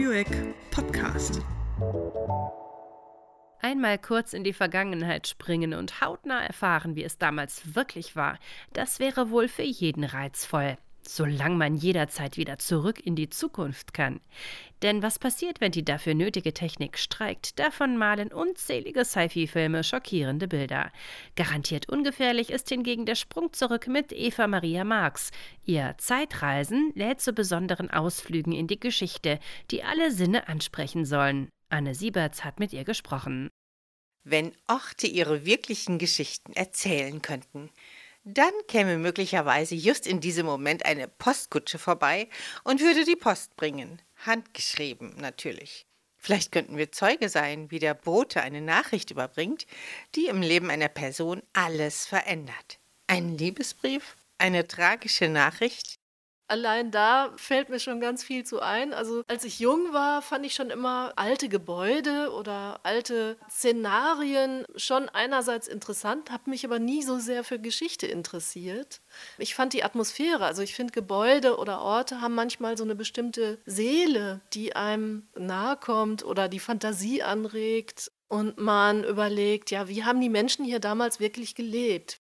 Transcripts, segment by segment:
Studio Eck Podcast. Einmal kurz in die Vergangenheit springen und hautnah erfahren, wie es damals wirklich war, das wäre wohl für jeden reizvoll solange man jederzeit wieder zurück in die Zukunft kann. Denn was passiert, wenn die dafür nötige Technik streikt? Davon malen unzählige Sci-Fi-Filme schockierende Bilder. Garantiert ungefährlich ist hingegen der Sprung zurück mit Eva Maria Marx. Ihr Zeitreisen lädt zu besonderen Ausflügen in die Geschichte, die alle Sinne ansprechen sollen. Anne Sieberts hat mit ihr gesprochen. Wenn Orte ihre wirklichen Geschichten erzählen könnten, dann käme möglicherweise just in diesem Moment eine Postkutsche vorbei und würde die Post bringen. Handgeschrieben natürlich. Vielleicht könnten wir Zeuge sein, wie der Bote eine Nachricht überbringt, die im Leben einer Person alles verändert. Ein Liebesbrief? Eine tragische Nachricht? Allein da fällt mir schon ganz viel zu ein. Also als ich jung war, fand ich schon immer alte Gebäude oder alte Szenarien schon einerseits interessant, habe mich aber nie so sehr für Geschichte interessiert. Ich fand die Atmosphäre, also ich finde Gebäude oder Orte haben manchmal so eine bestimmte Seele, die einem nahe kommt oder die Fantasie anregt und man überlegt, ja, wie haben die Menschen hier damals wirklich gelebt?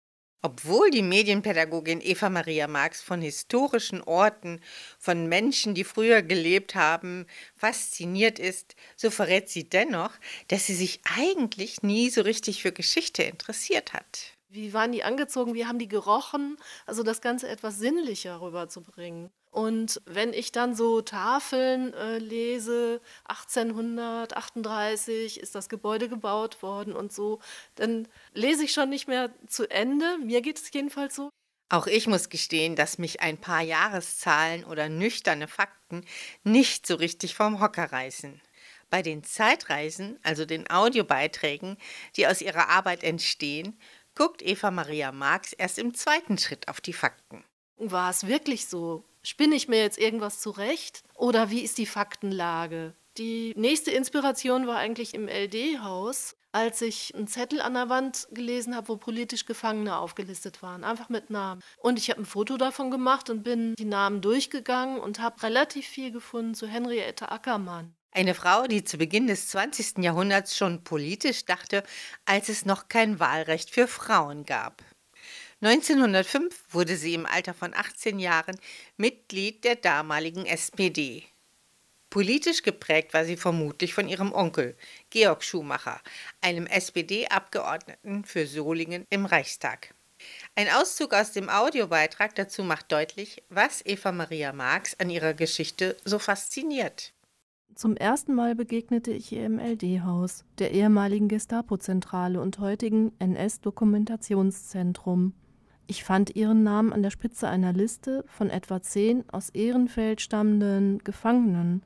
Obwohl die Medienpädagogin Eva Maria Marx von historischen Orten, von Menschen, die früher gelebt haben, fasziniert ist, so verrät sie dennoch, dass sie sich eigentlich nie so richtig für Geschichte interessiert hat. Wie waren die angezogen? Wie haben die gerochen? Also das Ganze etwas sinnlicher rüberzubringen. Und wenn ich dann so Tafeln äh, lese, 1838 ist das Gebäude gebaut worden und so, dann lese ich schon nicht mehr zu Ende. Mir geht es jedenfalls so. Auch ich muss gestehen, dass mich ein paar Jahreszahlen oder nüchterne Fakten nicht so richtig vom Hocker reißen. Bei den Zeitreisen, also den Audiobeiträgen, die aus ihrer Arbeit entstehen, guckt Eva Maria Marx erst im zweiten Schritt auf die Fakten. War es wirklich so? Spinne ich mir jetzt irgendwas zurecht? Oder wie ist die Faktenlage? Die nächste Inspiration war eigentlich im LD-Haus, als ich einen Zettel an der Wand gelesen habe, wo politisch Gefangene aufgelistet waren, einfach mit Namen. Und ich habe ein Foto davon gemacht und bin die Namen durchgegangen und habe relativ viel gefunden zu Henriette Ackermann. Eine Frau, die zu Beginn des 20. Jahrhunderts schon politisch dachte, als es noch kein Wahlrecht für Frauen gab. 1905 wurde sie im Alter von 18 Jahren Mitglied der damaligen SPD. Politisch geprägt war sie vermutlich von ihrem Onkel, Georg Schumacher, einem SPD-Abgeordneten für Solingen im Reichstag. Ein Auszug aus dem Audiobeitrag dazu macht deutlich, was Eva Maria Marx an ihrer Geschichte so fasziniert. Zum ersten Mal begegnete ich ihr im LD-Haus, der ehemaligen Gestapo-Zentrale und heutigen NS-Dokumentationszentrum. Ich fand ihren Namen an der Spitze einer Liste von etwa zehn aus Ehrenfeld stammenden Gefangenen.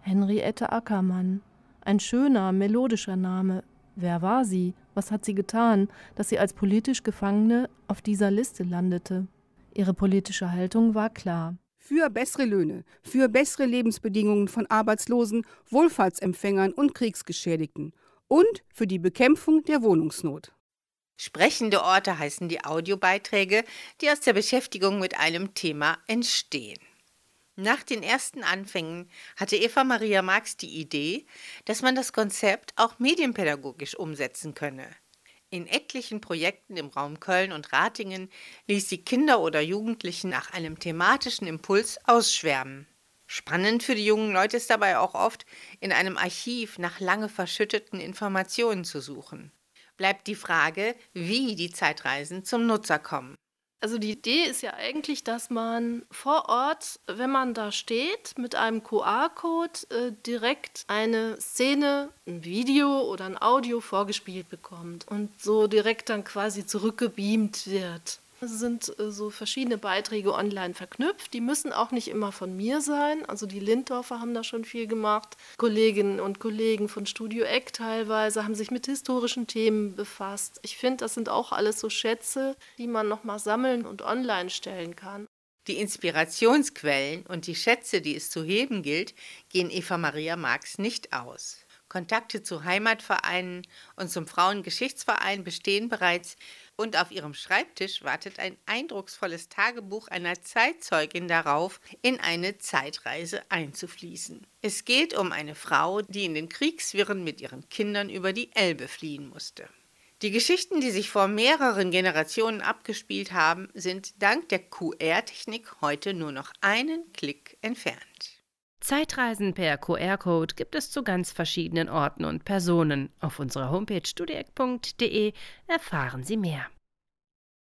Henriette Ackermann. Ein schöner, melodischer Name. Wer war sie? Was hat sie getan, dass sie als politisch Gefangene auf dieser Liste landete? Ihre politische Haltung war klar. Für bessere Löhne, für bessere Lebensbedingungen von Arbeitslosen, Wohlfahrtsempfängern und Kriegsgeschädigten und für die Bekämpfung der Wohnungsnot. Sprechende Orte heißen die Audiobeiträge, die aus der Beschäftigung mit einem Thema entstehen. Nach den ersten Anfängen hatte Eva Maria Marx die Idee, dass man das Konzept auch medienpädagogisch umsetzen könne. In etlichen Projekten im Raum Köln und Ratingen ließ sie Kinder oder Jugendlichen nach einem thematischen Impuls ausschwärmen. Spannend für die jungen Leute ist dabei auch oft, in einem Archiv nach lange verschütteten Informationen zu suchen bleibt die Frage, wie die Zeitreisen zum Nutzer kommen. Also die Idee ist ja eigentlich, dass man vor Ort, wenn man da steht, mit einem QR-Code äh, direkt eine Szene, ein Video oder ein Audio vorgespielt bekommt und so direkt dann quasi zurückgebeamt wird. Sind äh, so verschiedene Beiträge online verknüpft. Die müssen auch nicht immer von mir sein. Also die Lindorfer haben da schon viel gemacht. Kolleginnen und Kollegen von Studio Eck teilweise haben sich mit historischen Themen befasst. Ich finde, das sind auch alles so Schätze, die man nochmal sammeln und online stellen kann. Die Inspirationsquellen und die Schätze, die es zu heben gilt, gehen Eva Maria Marx nicht aus. Kontakte zu Heimatvereinen und zum Frauengeschichtsverein bestehen bereits und auf ihrem Schreibtisch wartet ein eindrucksvolles Tagebuch einer Zeitzeugin darauf, in eine Zeitreise einzufließen. Es geht um eine Frau, die in den Kriegswirren mit ihren Kindern über die Elbe fliehen musste. Die Geschichten, die sich vor mehreren Generationen abgespielt haben, sind dank der QR-Technik heute nur noch einen Klick entfernt. Zeitreisen per QR-Code gibt es zu ganz verschiedenen Orten und Personen. Auf unserer Homepage studieck.de erfahren Sie mehr.